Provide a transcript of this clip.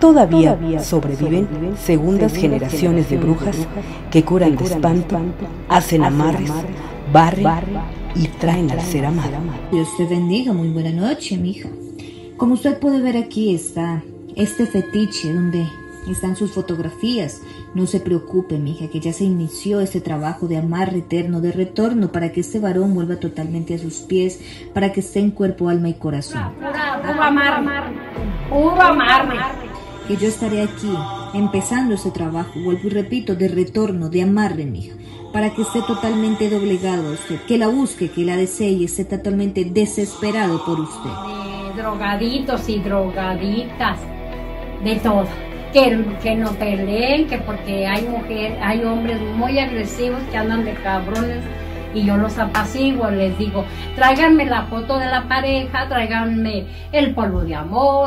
Todavía sobreviven segundas generaciones de brujas que curan de espanto, hacen amarres, barren y traen al ser amado. Dios te bendiga, muy buena noche, mija. Como usted puede ver aquí está este fetiche donde están sus fotografías. No se preocupe, mija, que ya se inició este trabajo de amarre eterno, de retorno, para que este varón vuelva totalmente a sus pies, para que esté en cuerpo, alma y corazón. Puro amar, puro amar que yo estaré aquí empezando ese trabajo, vuelvo y repito, de retorno, de amarre, mija, para que esté totalmente doblegado a usted, que la busque, que la desee y esté totalmente desesperado por usted. De drogaditos y drogaditas, de todo. Que, que no peleen, que porque hay mujeres, hay hombres muy agresivos que andan de cabrones y yo los apaciguo, les digo, tráiganme la foto de la pareja, tráiganme el polvo de amor,